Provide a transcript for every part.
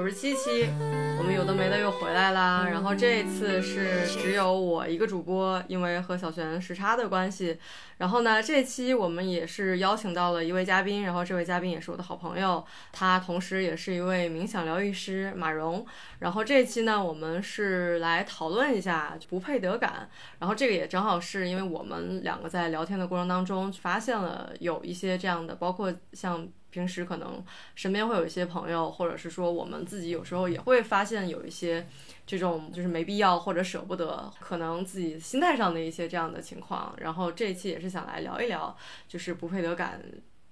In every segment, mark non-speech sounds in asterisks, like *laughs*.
九十七期，我们有的没的又回来啦。然后这次是只有我一个主播，因为和小璇时差的关系。然后呢，这期我们也是邀请到了一位嘉宾，然后这位嘉宾也是我的好朋友，他同时也是一位冥想疗愈师马蓉。然后这期呢，我们是来讨论一下不配得感。然后这个也正好是因为我们两个在聊天的过程当中发现了有一些这样的，包括像。平时可能身边会有一些朋友，或者是说我们自己有时候也会发现有一些这种就是没必要或者舍不得，可能自己心态上的一些这样的情况。然后这一期也是想来聊一聊，就是不配得感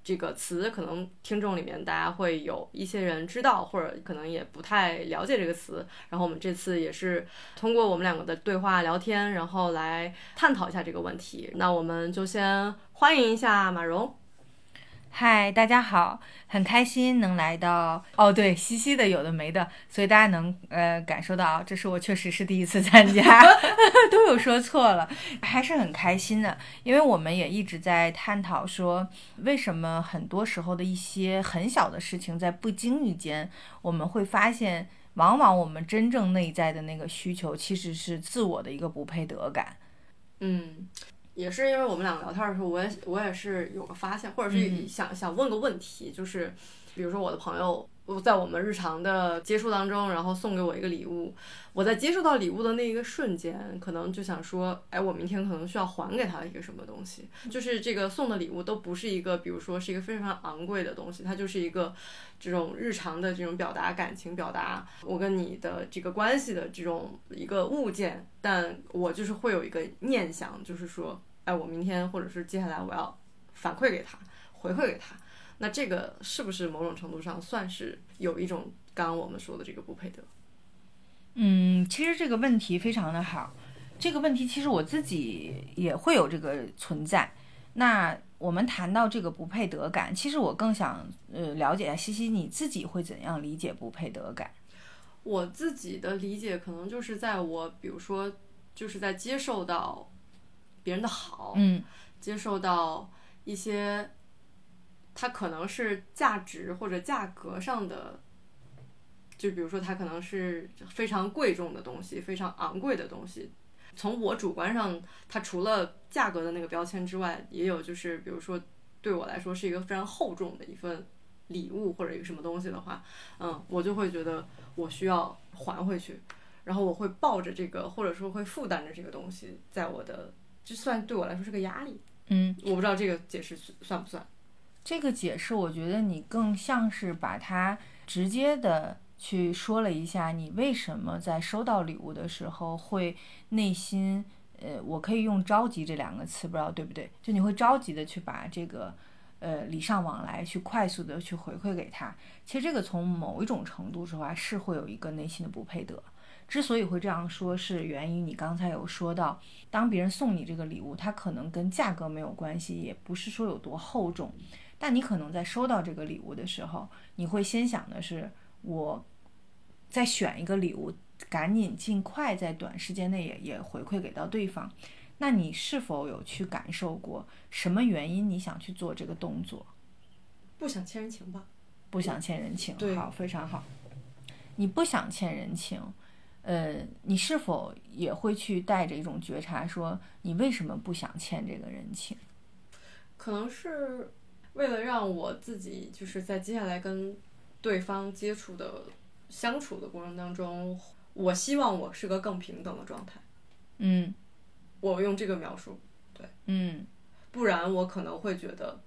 这个词，可能听众里面大家会有一些人知道，或者可能也不太了解这个词。然后我们这次也是通过我们两个的对话聊天，然后来探讨一下这个问题。那我们就先欢迎一下马蓉。嗨，大家好，很开心能来到哦，对，西西的有的没的，所以大家能呃感受到，这是我确实是第一次参加，*laughs* 都有说错了，还是很开心的，因为我们也一直在探讨说，为什么很多时候的一些很小的事情，在不经意间，我们会发现，往往我们真正内在的那个需求，其实是自我的一个不配得感，嗯。也是因为我们两个聊天的时候，我也我也是有个发现，或者是想想问个问题，就是比如说我的朋友在我们日常的接触当中，然后送给我一个礼物，我在接受到礼物的那一个瞬间，可能就想说，哎，我明天可能需要还给他一个什么东西，就是这个送的礼物都不是一个，比如说是一个非常昂贵的东西，它就是一个这种日常的这种表达感情、表达我跟你的这个关系的这种一个物件，但我就是会有一个念想，就是说。哎，我明天或者是接下来我要反馈给他，回馈给他，那这个是不是某种程度上算是有一种刚刚我们说的这个不配得？嗯，其实这个问题非常的好，这个问题其实我自己也会有这个存在。那我们谈到这个不配得感，其实我更想呃了解一下西西你自己会怎样理解不配得感？我自己的理解可能就是在我比如说就是在接受到。别人的好，嗯，接受到一些，他可能是价值或者价格上的，就比如说他可能是非常贵重的东西，非常昂贵的东西。从我主观上，它除了价格的那个标签之外，也有就是比如说对我来说是一个非常厚重的一份礼物或者一个什么东西的话，嗯，我就会觉得我需要还回去，然后我会抱着这个或者说会负担着这个东西在我的。就算对我来说是个压力，嗯，我不知道这个解释算不算。这个解释，我觉得你更像是把它直接的去说了一下，你为什么在收到礼物的时候会内心，呃，我可以用着急这两个词，不知道对不对？就你会着急的去把这个，呃，礼尚往来，去快速的去回馈给他。其实这个从某一种程度的话，是会有一个内心的不配得。之所以会这样说，是源于你刚才有说到，当别人送你这个礼物，它可能跟价格没有关系，也不是说有多厚重，但你可能在收到这个礼物的时候，你会先想的是，我再选一个礼物，赶紧尽快在短时间内也也回馈给到对方。那你是否有去感受过什么原因你想去做这个动作？不想欠人情吧？不想欠人情，好，非常好。你不想欠人情。呃，你是否也会去带着一种觉察，说你为什么不想欠这个人情？可能是为了让我自己，就是在接下来跟对方接触的相处的过程当中，我希望我是个更平等的状态。嗯，我用这个描述，对，嗯，不然我可能会觉得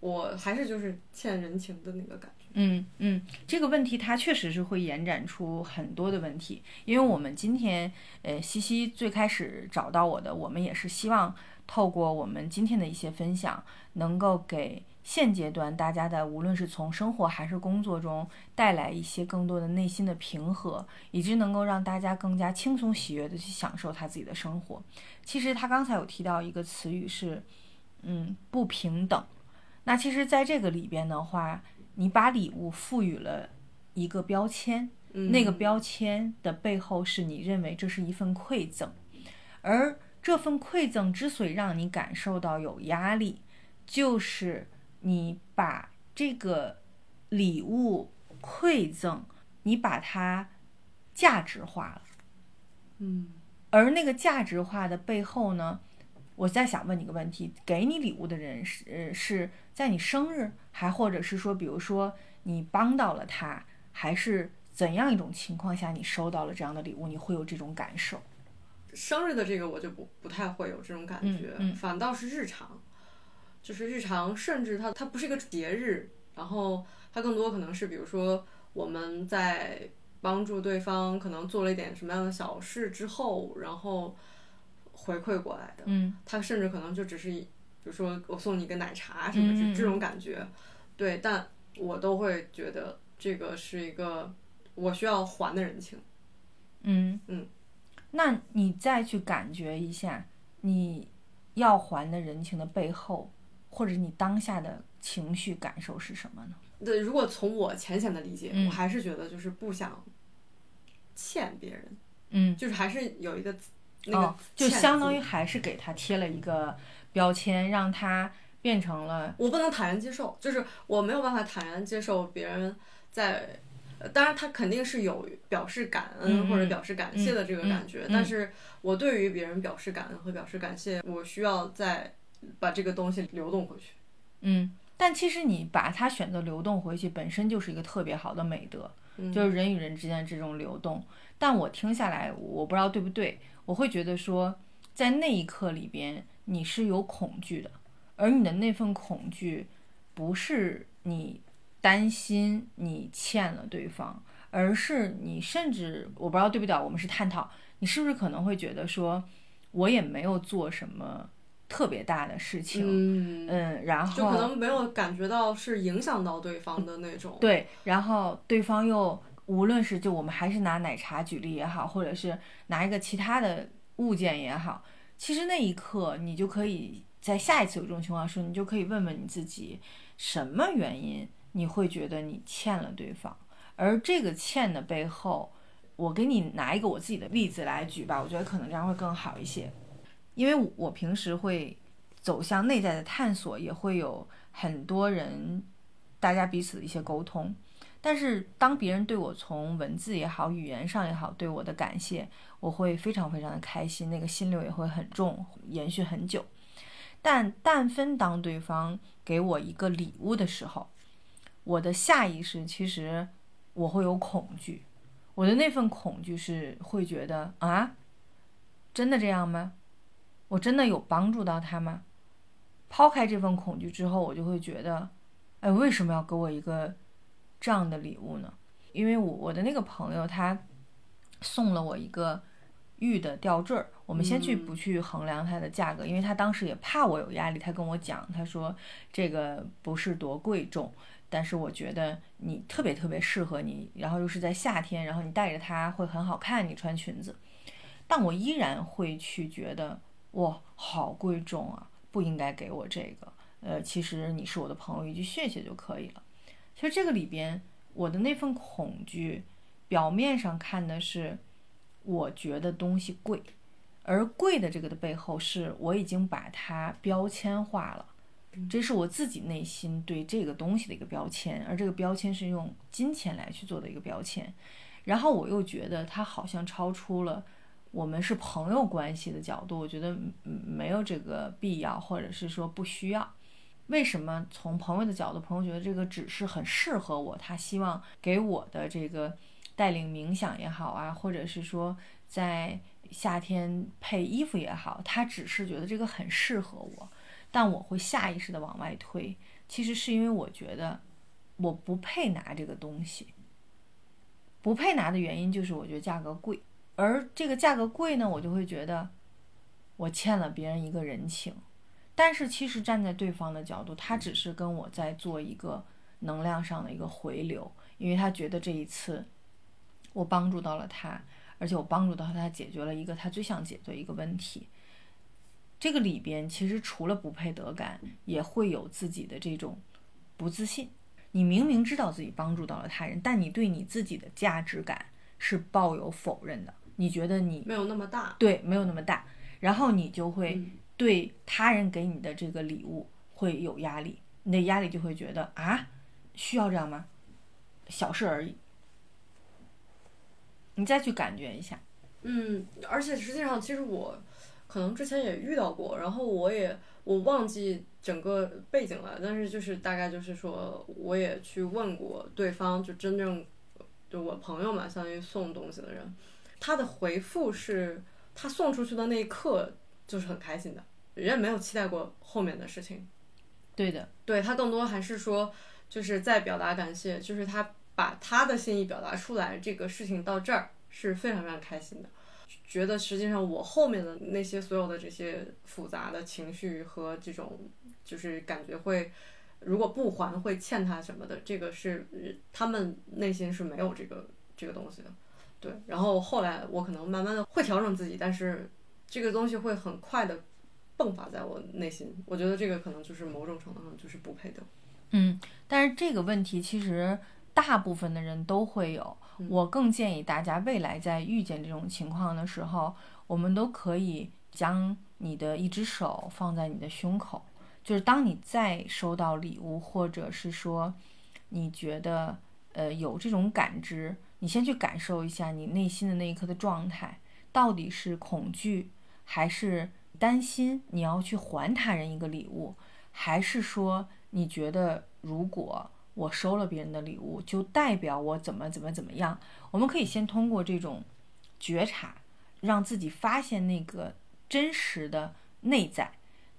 我还是就是欠人情的那个感觉。嗯嗯，这个问题它确实是会延展出很多的问题，因为我们今天，呃，西西最开始找到我的，我们也是希望透过我们今天的一些分享，能够给现阶段大家的，无论是从生活还是工作中带来一些更多的内心的平和，以及能够让大家更加轻松喜悦的去享受他自己的生活。其实他刚才有提到一个词语是，嗯，不平等。那其实在这个里边的话。你把礼物赋予了一个标签，那个标签的背后是你认为这是一份馈赠，而这份馈赠之所以让你感受到有压力，就是你把这个礼物馈赠你把它价值化了。嗯而那个价值化的背后呢，我再想问你个问题：给你礼物的人是呃是在你生日，还或者是说，比如说你帮到了他，还是怎样一种情况下你收到了这样的礼物，你会有这种感受？生日的这个我就不不太会有这种感觉，嗯嗯反倒是日常，就是日常，甚至它它不是一个节日，然后它更多可能是比如说我们在帮助对方可能做了一点什么样的小事之后，然后回馈过来的，嗯它甚至可能就只是一比如说我送你一个奶茶什么嗯嗯这这种感觉，对，但我都会觉得这个是一个我需要还的人情。嗯。嗯，那你再去感觉一下，你要还的人情的背后，或者你当下的情绪感受是什么呢？对，如果从我浅显的理解，嗯。我还是觉得就是不想欠别人，嗯，就是还是有一个那个哦，就相当于还是给他贴了一个标签，让他变成了我不能坦然接受，就是我没有办法坦然接受别人在。呃当然，他肯定是有表示感恩嗯或者表示感谢的这个嗯感觉，嗯但是我对于别人表示感恩和表示感谢，我需要再把这个东西流动回去。嗯。但其实你把它选择流动回去，本身就是一个特别好的美德，嗯就是人与人之间的这种流动。但我听下来，我不知道对不对，我会觉得说，在那一刻里边，你是有恐惧的，而你的那份恐惧，不是你担心你欠了对方，而是你甚至我不知道对不对啊，我们是探讨，你是不是可能会觉得说，我也没有做什么特别大的事情，嗯，嗯，然后就可能没有感觉到是影响到对方的那种。对，然后对方又无论是就我们还是拿奶茶举例也好，或者是拿一个其他的物件也好，其实那一刻你就可以在下一次有这种情况的时候，你就可以问问你自己，什么原因你会觉得你欠了对方，而这个欠的背后，我给你拿一个我自己的例子来举吧，我觉得可能这样会更好一些，因为我平时会走向内在的探索，也会有很多人大家彼此的一些沟通。但是当别人对我从文字也好、语言上也好对我的感谢，我会非常非常的开心，那个心流也会很重，延续很久。但但分当对方给我一个礼物的时候，我的下意识其实我会有恐惧，我的那份恐惧是会觉得啊，真的这样吗？我真的有帮助到他吗？抛开这份恐惧之后，我就会觉得，哎，为什么要给我一个这样的礼物呢？因为我我的那个朋友他送了我一个玉的吊坠儿，我们先去不去衡量它的价格，因为他当时也怕我有压力，他跟我讲，他说这个不是多贵重，但是我觉得你特别特别适合你，然后又是在夏天，然后你戴着它会很好看，你穿裙子，但我依然会去觉得哇，好贵重啊，不应该给我这个。呃，其实你是我的朋友，一句谢谢就可以了。其实这个里边，我的那份恐惧，表面上看的是我觉得东西贵，而贵的这个的背后是我已经把它标签化了，这是我自己内心对这个东西的一个标签，而这个标签是用金钱来去做的一个标签。然后我又觉得它好像超出了我们是朋友关系的角度，我觉得嗯没有这个必要，或者是说不需要。为什么从朋友的角度，朋友觉得这个只是很适合我，他希望给我的这个带领冥想也好啊，或者是说在夏天配衣服也好，他只是觉得这个很适合我，但我会下意识的往外推，其实是因为我觉得我不配拿这个东西，不配拿的原因就是我觉得价格贵，而这个价格贵呢，我就会觉得我欠了别人一个人情。但是其实站在对方的角度，他只是跟我在做一个能量上的一个回流，因为他觉得这一次我帮助到了他，而且我帮助到他解决了一个他最想解决一个问题。这个里边其实除了不配得感，也会有自己的这种不自信。你明明知道自己帮助到了他人，但你对你自己的价值感是抱有否认的。你觉得你没有那么大，对没有那么大，然后你就会。嗯对他人给你的这个礼物会有压力，你的压力就会觉得啊，需要这样吗？小事而已。你再去感觉一下。嗯，而且实际上，其实我可能之前也遇到过，然后我也我忘记整个背景了，但是就是大概就是说，我也去问过对方，就真正就我朋友嘛，相当于送东西的人，他的回复是，他送出去的那一刻就是很开心的，人家没有期待过后面的事情。对的，对他更多还是说，就是在表达感谢，就是他把他的心意表达出来，这个事情到这儿是非常非常开心的。觉得实际上我后面的那些所有的这些复杂的情绪和这种就是感觉会，如果不还会欠他什么的，这个是他们内心是没有这个这个东西的。对，然后后来我可能慢慢的会调整自己，但是这个东西会很快的迸发在我内心。我觉得这个可能就是某种程度上就是不配得。嗯，但是这个问题其实大部分的人都会有。我更建议大家未来在遇见这种情况的时候，我们都可以将你的一只手放在你的胸口，就是当你再收到礼物，或者是说你觉得呃有这种感知，你先去感受一下你内心的那一刻的状态，到底是恐惧，还是担心你要去还他人一个礼物，还是说你觉得如果。我收了别人的礼物，就代表我怎么怎么怎么样？我们可以先通过这种觉察，让自己发现那个真实的内在。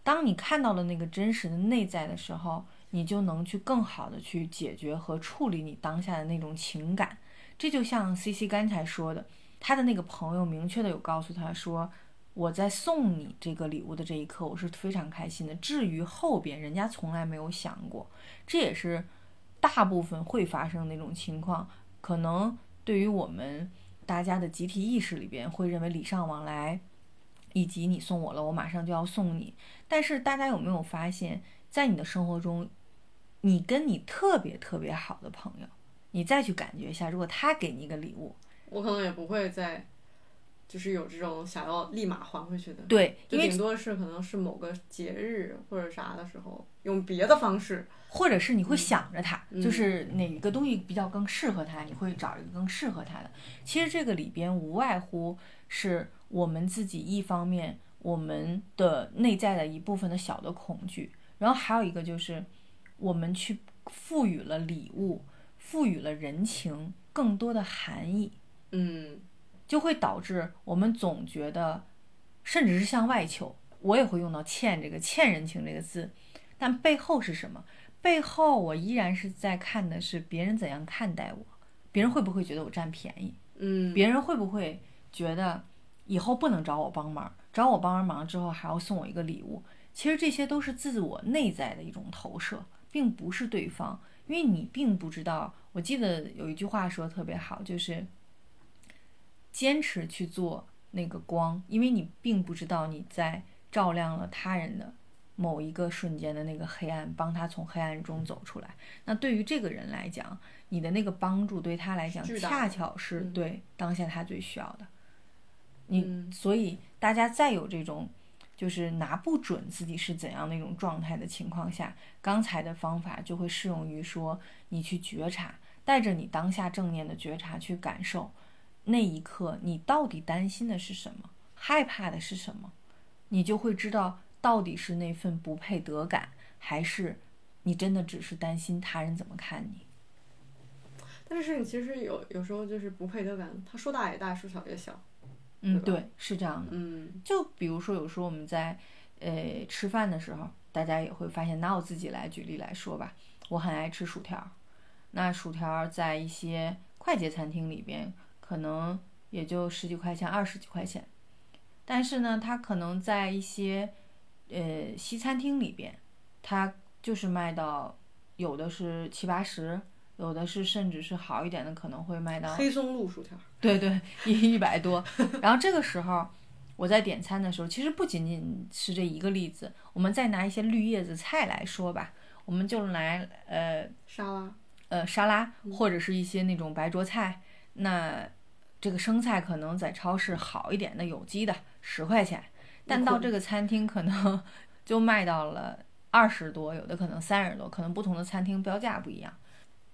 当你看到了那个真实的内在的时候，你就能去更好的去解决和处理你当下的那种情感。这就像 C C 刚才说的，他的那个朋友明确的有告诉他说，我在送你这个礼物的这一刻，我是非常开心的。至于后边，人家从来没有想过，这也是。大部分会发生那种情况，可能对于我们大家的集体意识里边会认为礼尚往来，以及你送我了，我马上就要送你。但是大家有没有发现，在你的生活中，你跟你特别特别好的朋友，你再去感觉一下，如果他给你一个礼物，我可能也不会再。就是有这种想要立马还回去的，对，就顶多是可能是某个节日或者啥的时候，用别的方式，或者是你会想着他，就是哪个东西比较更适合他，你会找一个更适合他的。其实这个里边无外乎是我们自己一方面我们的内在的一部分的小的恐惧，然后还有一个就是我们去赋予了礼物，赋予了人情更多的含义，嗯。就会导致我们总觉得，甚至是向外求。我也会用到“欠”这个“欠人情”这个字，但背后是什么？背后我依然是在看的是别人怎样看待我，别人会不会觉得我占便宜？嗯，别人会不会觉得以后不能找我帮忙？找我帮完忙之后还要送我一个礼物？其实这些都是自我内在的一种投射，并不是对方，因为你并不知道。我记得有一句话说的特别好，就是。坚持去做那个光，因为你并不知道你在照亮了他人的某一个瞬间的那个黑暗，帮他从黑暗中走出来。那对于这个人来讲，你的那个帮助对他来讲，恰巧是对当下他最需要的。你所以大家再有这种就是拿不准自己是怎样的一种状态的情况下，刚才的方法就会适用于说你去觉察，带着你当下正念的觉察去感受。那一刻，你到底担心的是什么？害怕的是什么？你就会知道，到底是那份不配得感，还是你真的只是担心他人怎么看你？但是你其实有有时候就是不配得感，他说大也大，说小也小。嗯，对，是这样的。嗯，就比如说，有时候我们在呃吃饭的时候，大家也会发现，拿我自己来举例来说吧，我很爱吃薯条。那薯条在一些快捷餐厅里边。可能也就十几块钱、二十几块钱，但是呢，它可能在一些呃西餐厅里边，它就是卖到有的是七八十，有的是甚至是好一点的，可能会卖到黑松露薯条，对对，一一百多。然后这个时候我在点餐的时候，其实不仅仅是这一个例子，我们再拿一些绿叶子菜来说吧，我们就来呃沙拉，呃沙拉或者是一些那种白灼菜，那。这个生菜可能在超市好一点的有机的十块钱，但到这个餐厅可能 *laughs* 就卖到了二十多，有的可能三十多，可能不同的餐厅标价不一样。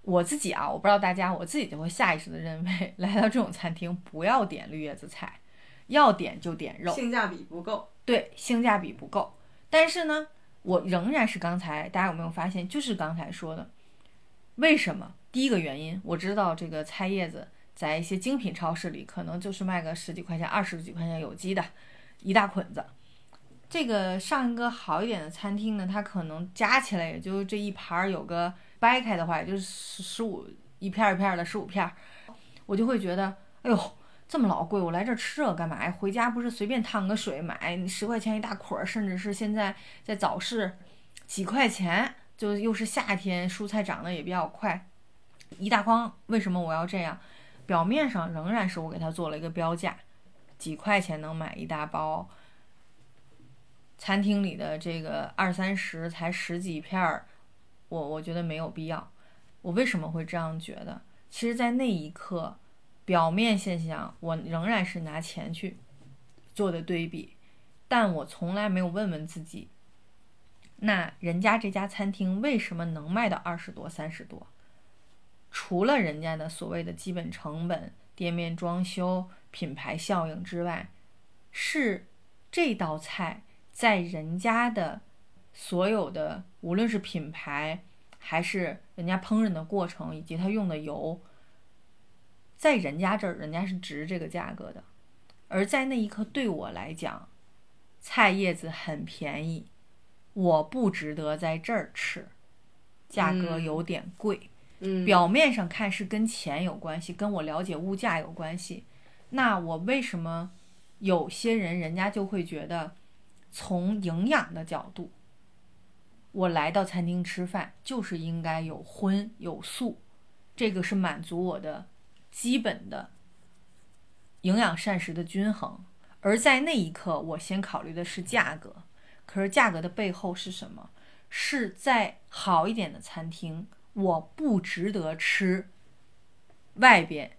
我自己啊，我不知道大家，我自己就会下意识的认为，*laughs* 来到这种餐厅不要点绿叶子菜，要点就点肉，性价比不够。对，性价比不够。但是呢，我仍然是刚才大家有没有发现，就是刚才说的，为什么？第一个原因，我知道这个菜叶子在一些精品超市里可能就是卖个十几块钱、二十几块钱有机的，一大捆子。这个上一个好一点的餐厅呢，它可能加起来也就这一盘儿有个掰开的话，也就是十十五一片一片的十五片，我就会觉得，哎呦，这么老贵，我来这吃这干嘛呀？回家不是随便烫个水买十块钱一大捆儿，甚至是现在在早市几块钱，就又是夏天，蔬菜长得也比较快，一大筐。为什么我要这样？表面上仍然是我给它做了一个标价，几块钱能买一大包。餐厅里的这个二三十才十几片儿，我我觉得没有必要。我为什么会这样觉得？其实，在那一刻，表面现象我仍然是拿钱去做的对比，但我从来没有问问自己，那人家这家餐厅为什么能卖到二十多、三十多？除了人家的所谓的基本成本、店面装修、品牌效应之外，是这道菜。在人家的所有的，无论是品牌，还是人家烹饪的过程，以及他用的油，在人家这儿，人家是值这个价格的。而在那一刻，对我来讲，菜叶子很便宜，我不值得在这儿吃，价格有点贵。嗯，表面上看是跟钱有关系，跟我了解物价有关系。那我为什么有些人人家就会觉得？从营养的角度，我来到餐厅吃饭就是应该有荤有素，这个是满足我的基本的营养膳食的均衡。而在那一刻，我先考虑的是价格。可是价格的背后是什么？是在好一点的餐厅，我不值得吃外边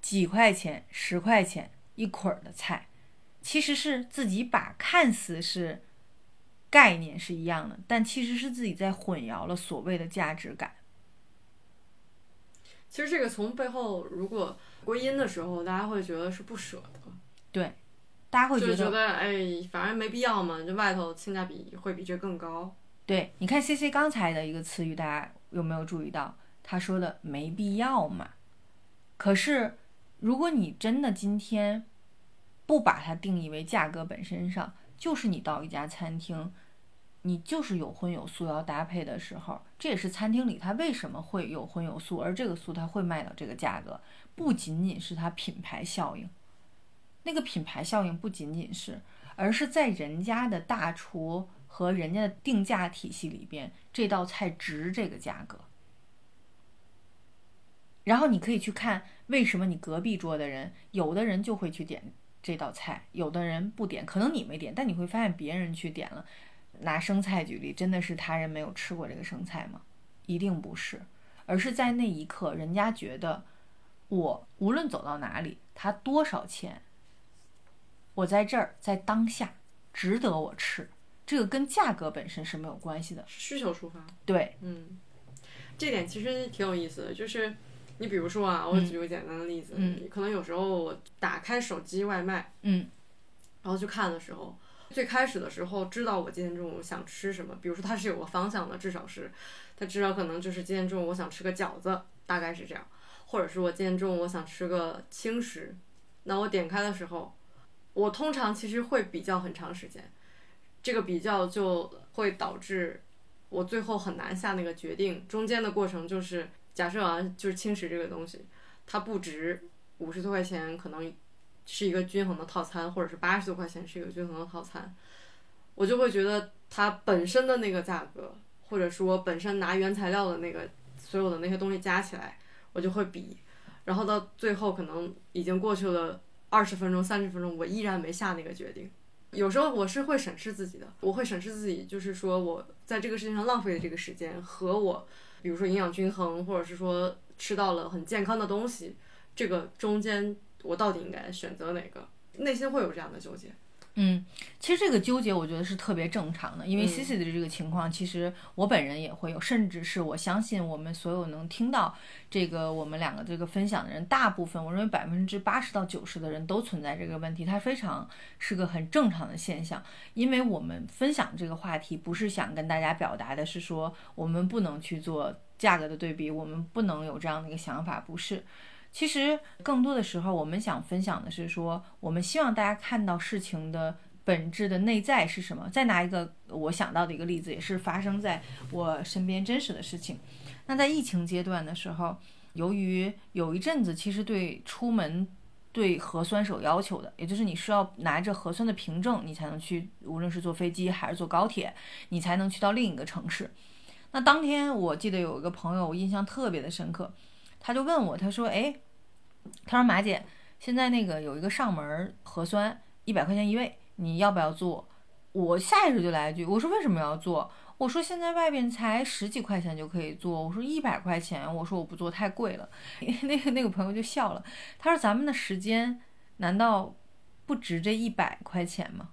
几块钱、十块钱一捆儿的菜。其实是自己把看似是概念是一样的，但其实是自己在混淆了所谓的价值感。其实这个从背后如果归因的时候，大家会觉得是不舍得。对，大家会觉得哎，反正没必要嘛，这外头性价比会比这更高。对，你看 C C 刚才的一个词语，大家有没有注意到？他说的没必要嘛。可是如果你真的今天。不把它定义为价格本身上，就是你到一家餐厅，你就是有荤有素要搭配的时候，这也是餐厅里它为什么会有荤有素，而这个素它会卖到这个价格，不仅仅是它品牌效应，那个品牌效应不仅仅是，而是在人家的大厨和人家的定价体系里边，这道菜值这个价格。然后你可以去看为什么你隔壁桌的人，有的人就会去点。这道菜，有的人不点，可能你没点，但你会发现别人去点了。拿生菜举例，真的是他人没有吃过这个生菜吗？一定不是，而是在那一刻，人家觉得我无论走到哪里，他多少钱，我在这儿，在当下值得我吃。这个跟价格本身是没有关系的，需求出发。对，嗯，这点其实挺有意思的，就是。你比如说啊，我举个简单的例子，嗯可能有时候我打开手机外卖，嗯，然后去看的时候，最开始的时候知道我今天中午想吃什么，比如说它是有个方向的，至少是，它至少可能就是今天中午我想吃个饺子，大概是这样，或者是我今天中午我想吃个轻食，那我点开的时候，我通常其实会比较很长时间，这个比较就会导致我最后很难下那个决定，中间的过程就是。假设啊，就是轻食这个东西，它不值五十多块钱，可能是一个均衡的套餐，或者是八十多块钱是一个均衡的套餐，我就会觉得它本身的那个价格，或者说本身拿原材料的那个所有的那些东西加起来，我就会比，然后到最后可能已经过去了二十分钟、三十分钟，我依然没下那个决定。有时候我是会审视自己的，我会审视自己，就是说我在这个事情上浪费的这个时间和我。比如说营养均衡，或者是说吃到了很健康的东西，这个中间我到底应该选择哪个？内心会有这样的纠结。嗯，其实这个纠结我觉得是特别正常的，因为嗯 C C 的这个情况，其实我本人也会有，甚至是我相信我们所有能听到这个我们两个这个分享的人，大部分我认为百分之八十到九十的人都存在这个问题，它非常是个很正常的现象。因为我们分享这个话题，不是想跟大家表达的是说我们不能去做价格的对比，我们不能有这样的一个想法，不是。其实更多的时候，我们想分享的是说，我们希望大家看到事情的本质的内在是什么。再拿一个我想到的一个例子，也是发生在我身边真实的事情。那在疫情阶段的时候，由于有一阵子其实对出门对核酸是有要求的，也就是你需要拿着核酸的凭证，你才能去，无论是坐飞机还是坐高铁，你才能去到另一个城市。那当天我记得有一个朋友，我印象特别的深刻，他就问我，他说：“哎，他说马姐，现在那个有一个上门核酸，一百块钱一位，你要不要做？”我下意识就来一句，我说：“为什么要做？”我说：“现在外边才十几块钱就可以做。”我说：“一百块钱，我说我不做太贵了。*laughs* ”那个那个朋友就笑了，他说：“咱们的时间难道不值这一百块钱吗？”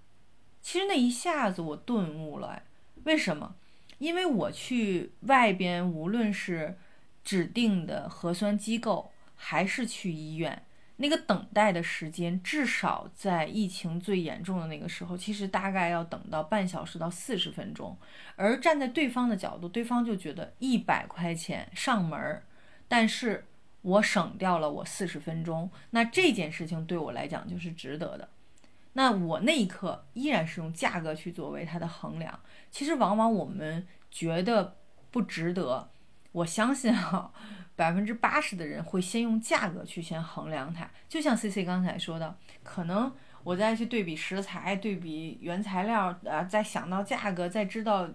其实那一下子我顿悟了，为什么？因为我去外边，无论是指定的核酸机构，还是去医院，那个等待的时间，至少在疫情最严重的那个时候，其实大概要等到半小时到四十分钟。而站在对方的角度，对方就觉得一百块钱上门儿，但是我省掉了我四十分钟，那这件事情对我来讲就是值得的。那我那一刻依然是用价格去作为它的衡量。其实往往我们觉得不值得，我相信哈、百分之八十的人会先用价格去先衡量它。就像 C C 刚才说的，可能我再去对比食材、对比原材料，啊，再想到价格，再知道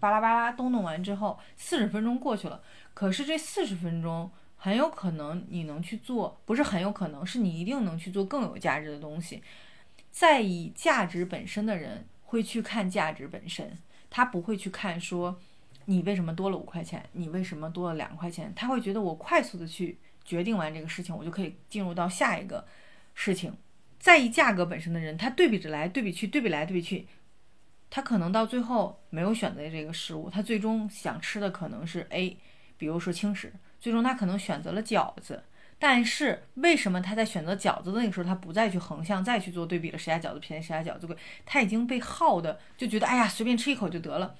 巴拉巴拉都弄完之后，四十分钟过去了。可是这四十分钟很有可能你能去做，不是很有可能，是你一定能去做更有价值的东西。在意价值本身的人会去看价值本身，他不会去看说你为什么多了五块钱，你为什么多了两块钱，他会觉得我快速的去决定完这个事情，我就可以进入到下一个事情。在意价格本身的人，他对比着来，对比去，对比来，对比去，他可能到最后没有选择这个食物，他最终想吃的可能是 A，比如说轻食，最终他可能选择了饺子。但是为什么他在选择饺子的那个时候，他不再去横向再去做对比了？谁家饺子便宜，谁家饺子贵？他已经被耗的就觉得，哎呀，随便吃一口就得了。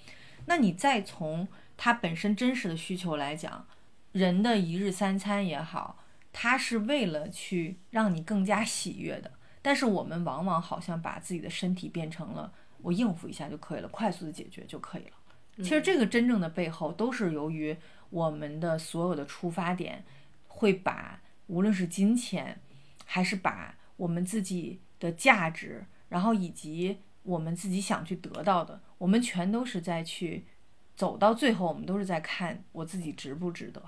那你再从他本身真实的需求来讲，人的一日三餐也好，他是为了去让你更加喜悦的。但是我们往往好像把自己的身体变成了我应付一下就可以了，快速的解决就可以了。其实这个真正的背后都是由于我们的所有的出发点会把。无论是金钱，还是把我们自己的价值，然后以及我们自己想去得到的，我们全都是在去走到最后，我们都是在看我自己值不值得。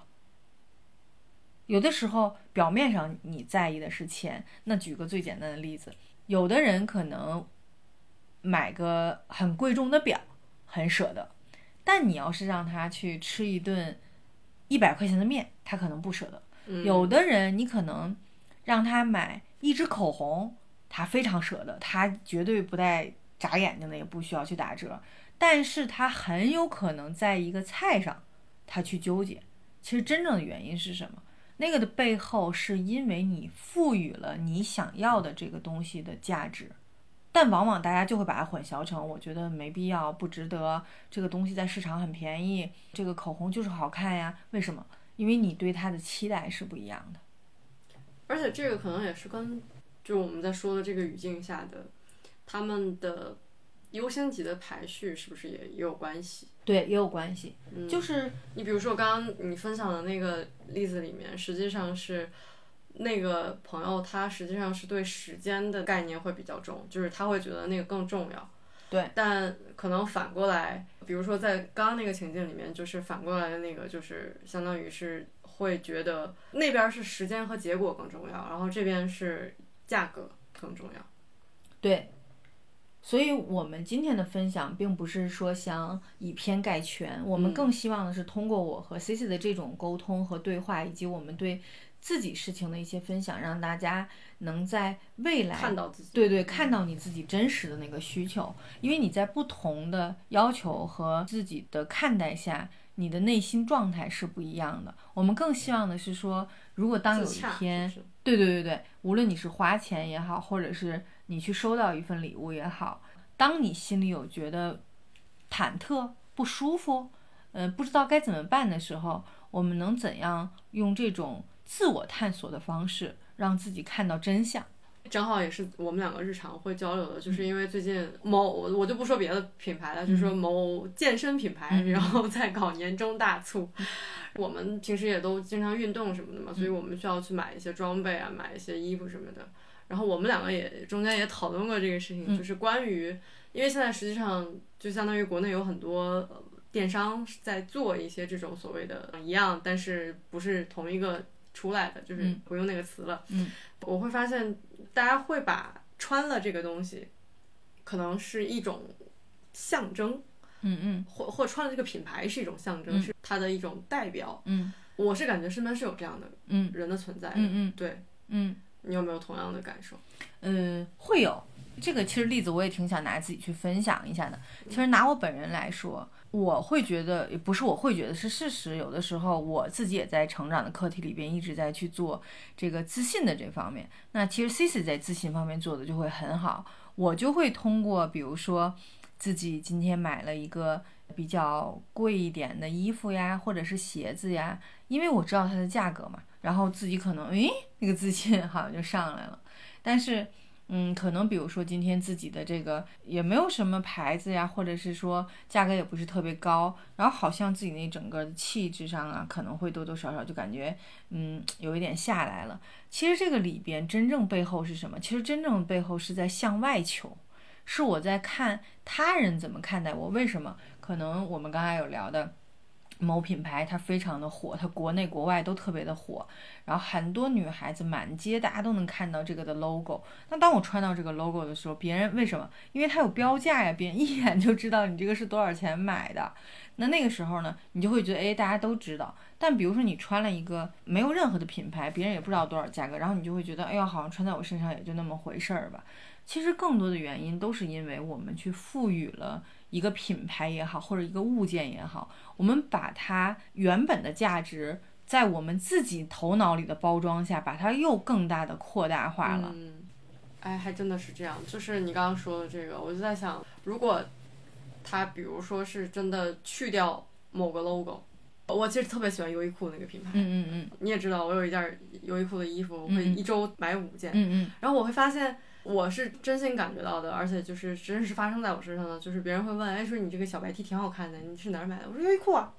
有的时候，表面上你在意的是钱，那举个最简单的例子，有的人可能买个很贵重的表，很舍得，但你要是让他去吃一顿一百块钱的面，他可能不舍得。有的人，你可能让他买一支口红，他非常舍得，他绝对不带眨眼睛的，也不需要去打折。但是他很有可能在一个菜上，他去纠结。其实真正的原因是什么？那个的背后是因为你赋予了你想要的这个东西的价值，但往往大家就会把它混淆成，我觉得没必要，不值得。这个东西在市场很便宜，这个口红就是好看呀？为什么？因为你对它的期待是不一样的，而且这个可能也是跟就是我们在说的这个语境下的他们的优先级的排序是不是也也有关系？对，也有关系。嗯，就是你比如说刚刚你分享的那个例子里面，实际上是那个朋友他实际上是对时间的概念会比较重，就是他会觉得那个更重要。对，但可能反过来，比如说在刚刚那个情境里面，就是反过来的那个，就是相当于是会觉得那边是时间和结果更重要，然后这边是价格更重要。对，所以，我们今天的分享并不是说想以偏概全，我们更希望的是通过我和 C C 的这种沟通和对话，以及我们对自己事情的一些分享，让大家能在未来看到自己，对对，看到你自己真实的那个需求。因为你在不同的要求和自己的看待下，你的内心状态是不一样的。我们更希望的是说，如果当有一天，对对对对，无论你是花钱也好，或者是。你去收到一份礼物也好，当你心里有觉得忐忑不舒服，嗯，不知道该怎么办的时候，我们能怎样用这种自我探索的方式，让自己看到真相？正好也是我们两个日常会交流的，就是因为最近某我就不说别的品牌了，就是说某健身品牌，*laughs* 然后在搞年终大促，*laughs* 我们平时也都经常运动什么的嘛，所以我们需要去买一些装备啊，买一些衣服什么的。然后我们两个也中间也讨论过这个事情，就是关于，因为现在实际上就相当于国内有很多电商在做一些这种所谓的一样，但是不是同一个出来的，就是不用那个词了。嗯，我会发现大家会把穿了这个东西，可能是一种象征。嗯嗯，或或穿了这个品牌是一种象征，是它的一种代表。嗯，我是感觉身边是有这样的人的存在。嗯嗯，对，嗯。你有没有同样的感受？嗯，会有这个。其实例子我也挺想拿自己去分享一下的。其实拿我本人来说，我会觉得也不是我会觉得是事实。有的时候我自己也在成长的课题里边一直在去做这个自信的这方面。那其实 C C 在自信方面做的就会很好。我就会通过比如说自己今天买了一个比较贵一点的衣服呀，或者是鞋子呀，因为我知道它的价格嘛。然后自己可能诶，那个自信好像就上来了，但是，嗯，可能比如说今天自己的这个也没有什么牌子呀，或者是说价格也不是特别高，然后好像自己那整个的气质上啊，可能会多多少少就感觉，嗯，有一点下来了。其实这个里边真正背后是什么？其实真正背后是在向外求，是我在看他人怎么看待我。为什么？可能我们刚才有聊的。某品牌它非常的火，它国内国外都特别的火，然后很多女孩子满街大家都能看到这个的 logo。那当我穿到这个 logo 的时候，别人为什么？因为它有标价呀，别人一眼就知道你这个是多少钱买的。那那个时候呢，你就会觉得，哎，大家都知道。但比如说你穿了一个没有任何的品牌，别人也不知道多少价格，然后你就会觉得，哎呦，好像穿在我身上也就那么回事儿吧。其实更多的原因都是因为我们去赋予了。一个品牌也好，或者一个物件也好，我们把它原本的价值，在我们自己头脑里的包装下，把它又更大的扩大化了。嗯，哎，还真的是这样。就是你刚刚说的这个，我就在想，如果它比如说是真的去掉某个 logo，我其实特别喜欢优衣库那个品牌。嗯嗯嗯。你也知道，我有一件优衣库的衣服，我会一周买五件。嗯嗯。然后我会发现。我是真心感觉到的，而且就是真实发生在我身上的，就是别人会问，哎，说你这个小白 T 挺好看的，你是哪儿买的？我说优衣库啊，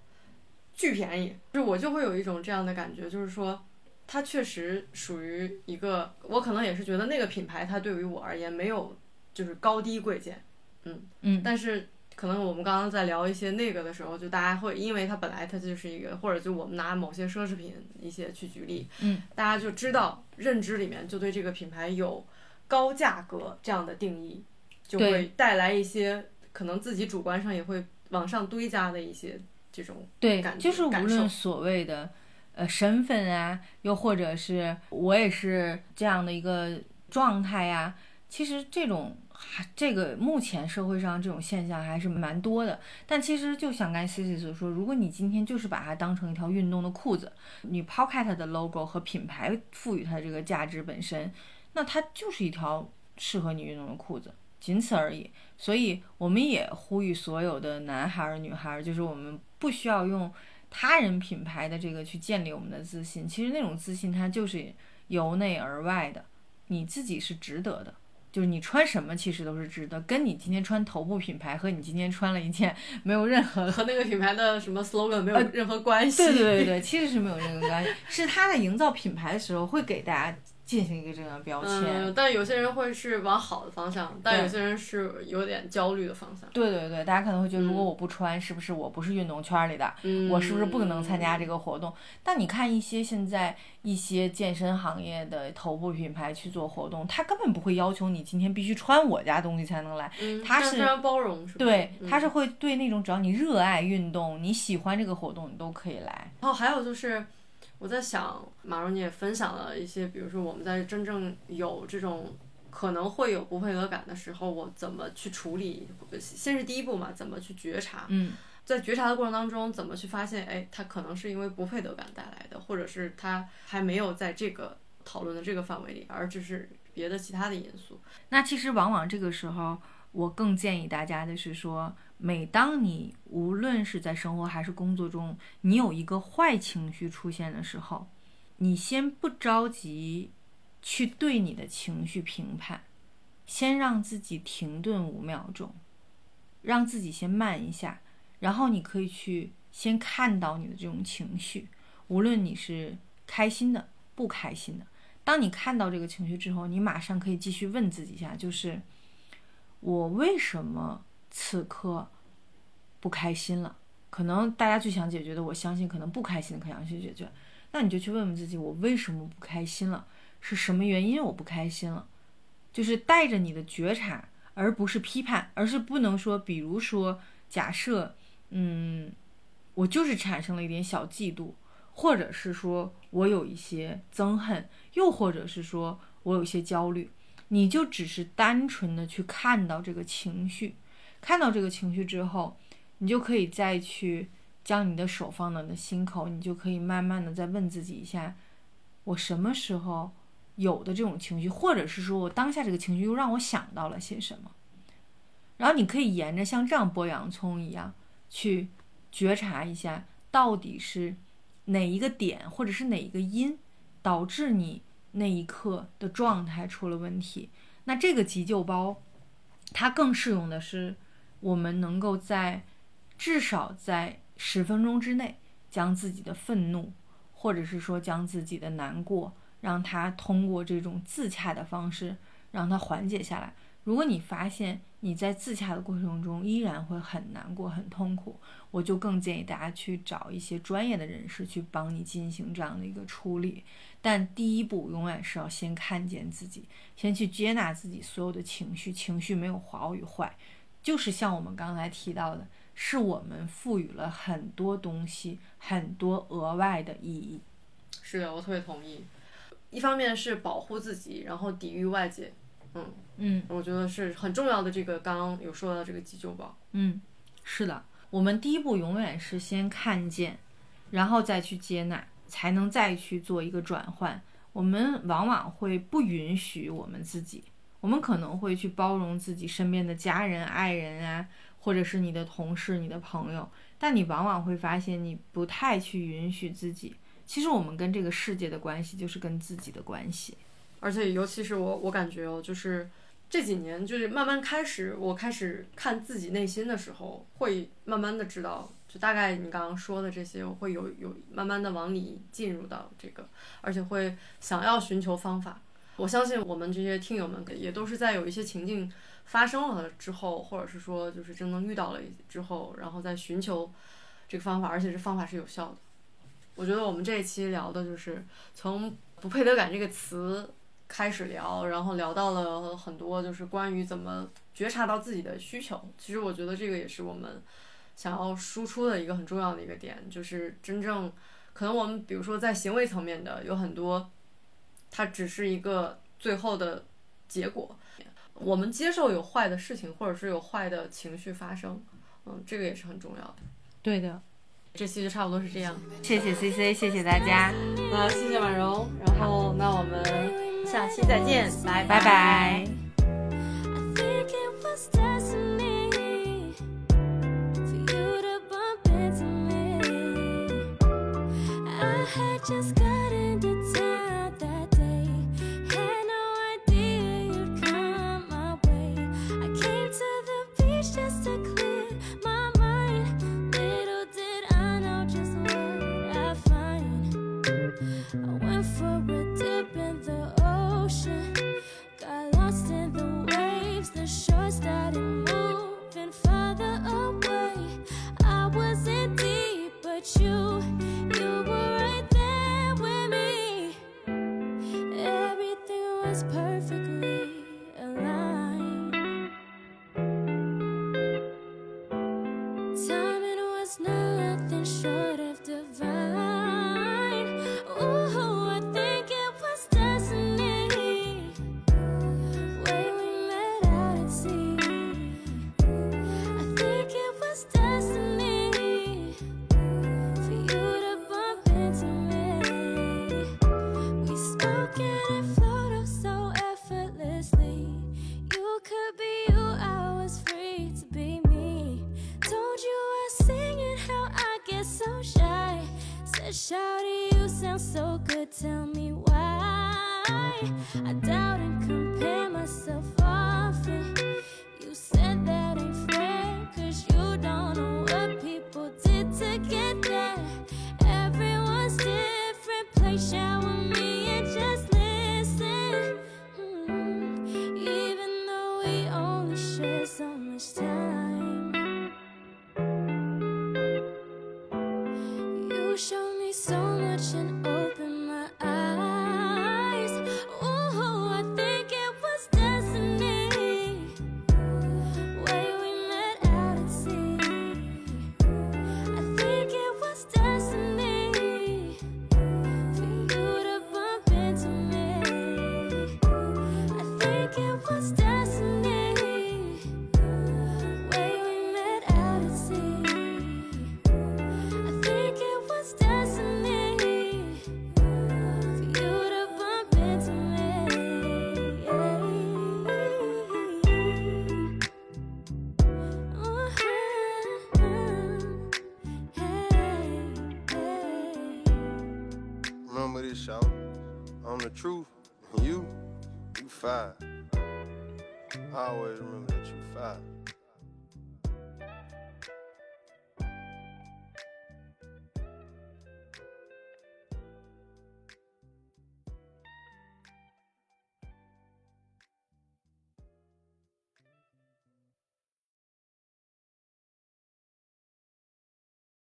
巨便宜。就是我就会有一种这样的感觉，就是说，它确实属于一个，我可能也是觉得那个品牌它对于我而言没有就是高低贵贱，嗯嗯。但是可能我们刚刚在聊一些那个的时候，就大家会因为它本来它就是一个，或者就我们拿某些奢侈品一些去举例，嗯，大家就知道认知里面就对这个品牌有。高价格这样的定义，就会带来一些可能自己主观上也会往上堆加的一些这种对，就是无论所谓的呃身份啊，又或者是我也是这样的一个状态呀，其实这种还这个目前社会上这种现象还是蛮多的。但其实就像刚才 C C 所说，如果你今天就是把它当成一条运动的裤子，你抛开它的 logo 和品牌赋予它这个价值本身。那它就是一条适合你运动的裤子，仅此而已。所以我们也呼吁所有的男孩儿、女孩儿，就是我们不需要用他人品牌的这个去建立我们的自信。其实那种自信，它就是由内而外的，你自己是值得的。就是你穿什么，其实都是值得。跟你今天穿头部品牌和你今天穿了一件没有任何和那个品牌的什么 slogan 没有任何关系。对对对对，其实是没有任何关系，是他在营造品牌的时候会给大家。进行一个这样的标签。嗯，但有些人会是往好的方向，但有些人是有点焦虑的方向。对对对，大家可能会觉得，如果嗯我不穿，是不是我不是运动圈里的？嗯，我是不是不能参加这个活动？但你看一些现在一些健身行业的头部品牌去做活动，他根本不会要求你今天必须穿我家东西才能来。嗯？他是非常包容，是吧？对，嗯他是会对那种只要你热爱运动，你喜欢这个活动，你都可以来。然后还有就是，我在想，马蓉你也分享了一些，比如说我们在真正有这种可能会有不配得感的时候，我怎么去处理？先是第一步嘛，怎么去觉察？嗯，在觉察的过程当中，怎么去发现，哎，他可能是因为不配得感带来的，或者是他还没有在这个讨论的这个范围里，而只是别的其他的因素。那其实往往这个时候，我更建议大家的是说，每当你无论是在生活还是工作中，你有一个坏情绪出现的时候，你先不着急去对你的情绪评判，先让自己停顿五秒钟，让自己先慢一下，然后你可以去先看到你的这种情绪，无论你是开心的、不开心的。当你看到这个情绪之后，你马上可以继续问自己一下，就是我为什么此刻不开心了？可能大家最想解决的，我相信可能不开心的可想去解决，那你就去问问自己，我为什么不开心了？是什么原因我不开心了？就是带着你的觉察，而不是批判，而是不能说，比如说，假设，嗯，我就是产生了一点小嫉妒，或者是说我有一些憎恨，又或者是说我有一些焦虑，你就只是单纯的去看到这个情绪，看到这个情绪之后，你就可以再去将你的手放到你的心口，你就可以慢慢的再问自己一下，我什么时候有的这种情绪，或者是说我当下这个情绪又让我想到了些什么，然后你可以沿着像这样剥洋葱一样去觉察一下，到底是哪一个点或者是哪一个因导致你那一刻的状态出了问题。那这个急救包，它更适用的是我们能够在至少在十分钟之内，将自己的愤怒，或者是说将自己的难过，让它通过这种自洽的方式让它缓解下来。如果你发现你在自洽的过程中依然会很难过、很痛苦，我就更建议大家去找一些专业的人士去帮你进行这样的一个处理。但第一步永远是要先看见自己，先去接纳自己所有的情绪，情绪没有好与坏，就是像我们刚才提到的，是我们赋予了很多东西很多额外的意义。是的，我特别同意。一方面是保护自己，然后抵御外界，嗯嗯我觉得是很重要的。这个刚刚有说到这个急救包，嗯，是的，我们第一步永远是先看见，然后再去接纳，才能再去做一个转换。我们往往会不允许我们自己，我们可能会去包容自己身边的家人、爱人啊，或者是你的同事、你的朋友，但你往往会发现你不太去允许自己。其实我们跟这个世界的关系就是跟自己的关系。而且尤其是我，我感觉哦，就是这几年，就是慢慢开始，我开始看自己内心的时候，会慢慢的知道，就大概你刚刚说的这些，我会有有慢慢的往里进入到这个，而且会想要寻求方法。我相信我们这些听友们也都是在有一些情境发生了之后，或者是说就是真正遇到了之后，然后再寻求这个方法，而且这方法是有效的。我觉得我们这一期聊的就是从不配得感这个词开始聊，然后聊到了很多就是关于怎么觉察到自己的需求。其实我觉得这个也是我们想要输出的一个很重要的一个点，就是真正可能我们比如说在行为层面的有很多，它只是一个最后的结果。我们接受有坏的事情，或者是有坏的情绪发生，嗯，这个也是很重要的。对的，这期就差不多是这样。谢谢 C C，谢谢大家，那谢谢婉容，然后那我们下期再见，拜拜拜。I think sure